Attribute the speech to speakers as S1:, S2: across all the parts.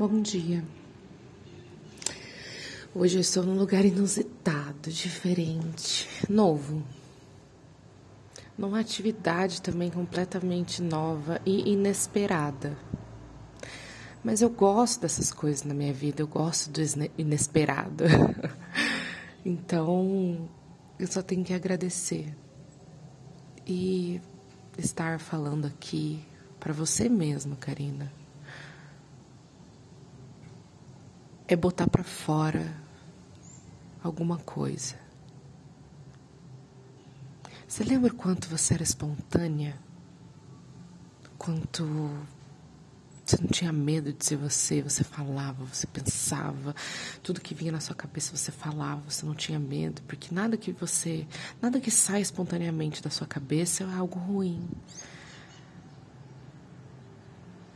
S1: Bom dia. Hoje eu estou num lugar inusitado, diferente, novo. Numa atividade também completamente nova e inesperada. Mas eu gosto dessas coisas na minha vida, eu gosto do inesperado. então, eu só tenho que agradecer. E estar falando aqui para você mesmo, Karina. É botar para fora alguma coisa. Você lembra quanto você era espontânea? Quanto você não tinha medo de ser você, você falava, você pensava, tudo que vinha na sua cabeça você falava, você não tinha medo, porque nada que você, nada que sai espontaneamente da sua cabeça é algo ruim.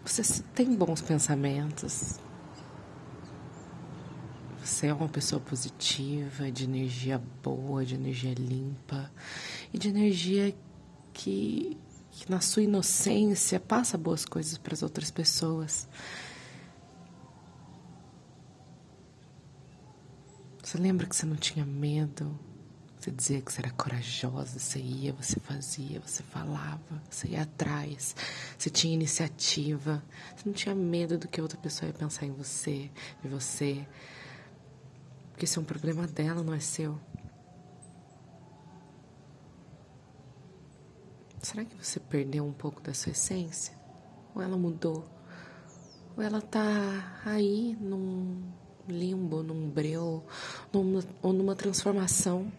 S1: Você tem bons pensamentos. Você é uma pessoa positiva, de energia boa, de energia limpa e de energia que que na sua inocência passa boas coisas para as outras pessoas. Você lembra que você não tinha medo? Você dizia que você era corajosa, você ia, você fazia, você falava, você ia atrás, você tinha iniciativa, você não tinha medo do que outra pessoa ia pensar em você, de você. Porque isso é um problema dela, não é seu. Será que você perdeu um pouco da sua essência? Ou ela mudou? Ou ela tá aí num limbo, num breu, numa, ou numa transformação?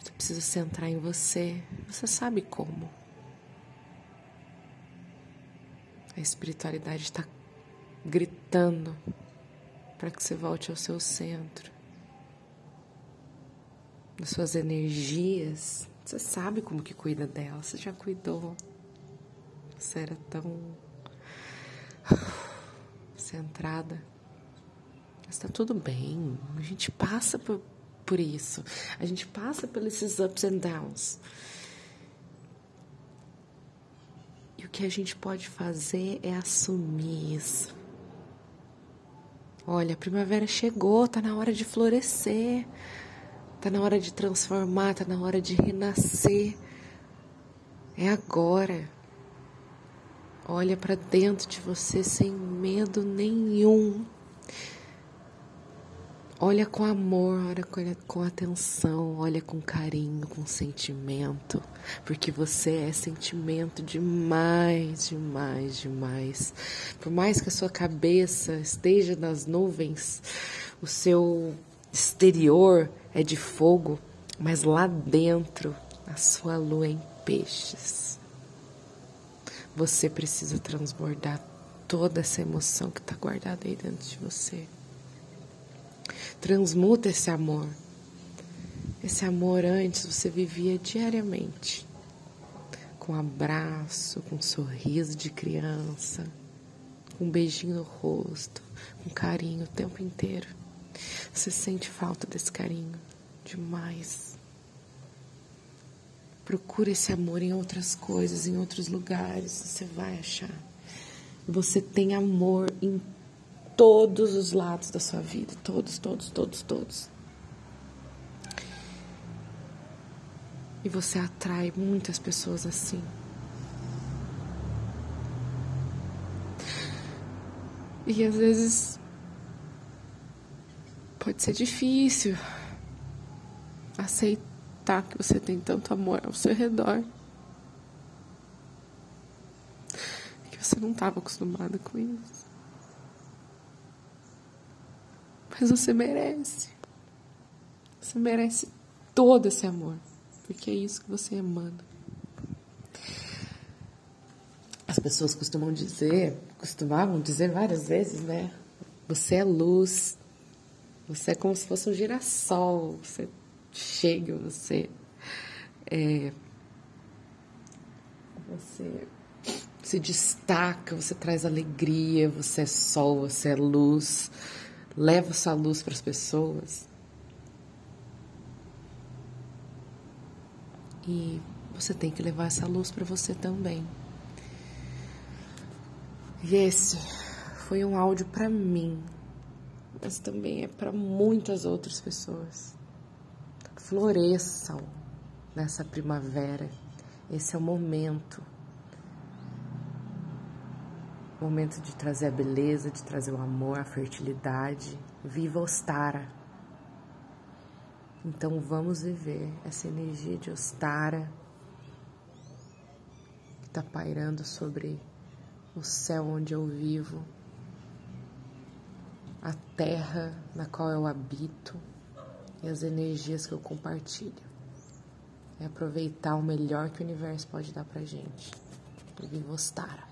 S1: Você precisa centrar em você. Você sabe como. A espiritualidade está gritando para que você volte ao seu centro, das suas energias você sabe como que cuida dela, você já cuidou. Você era tão centrada. Está tudo bem. A gente passa por, por isso. A gente passa por esses ups and downs. E o que a gente pode fazer é assumir isso. Olha, a primavera chegou, tá na hora de florescer. Tá na hora de transformar, tá na hora de renascer. É agora. Olha para dentro de você sem medo nenhum. Olha com amor, olha com atenção, olha com carinho, com sentimento, porque você é sentimento demais, demais, demais. Por mais que a sua cabeça esteja nas nuvens, o seu exterior é de fogo, mas lá dentro a sua lua é em peixes. Você precisa transbordar toda essa emoção que está guardada aí dentro de você. Transmuta esse amor. Esse amor antes você vivia diariamente, com abraço, com sorriso de criança, com um beijinho no rosto, com carinho o tempo inteiro. Você sente falta desse carinho demais. Procura esse amor em outras coisas, em outros lugares, você vai achar. Você tem amor em todos os lados da sua vida, todos, todos, todos, todos. E você atrai muitas pessoas assim. E às vezes pode ser difícil aceitar que você tem tanto amor ao seu redor. Que você não estava acostumada com isso. Mas você merece. Você merece todo esse amor. Porque é isso que você emana. As pessoas costumam dizer, costumavam dizer várias vezes, né? Você é luz. Você é como se fosse um girassol. Você chega, você é, você se destaca, você traz alegria, você é sol, você é luz, leva essa luz para as pessoas. E você tem que levar essa luz para você também. E esse foi um áudio para mim, mas também é para muitas outras pessoas. Floresçam nessa primavera. Esse é o momento. Momento de trazer a beleza, de trazer o amor, a fertilidade. Viva Ostara. Então vamos viver essa energia de Ostara que está pairando sobre o céu onde eu vivo, a terra na qual eu habito e as energias que eu compartilho. É aproveitar o melhor que o universo pode dar pra gente. Viva Ostara.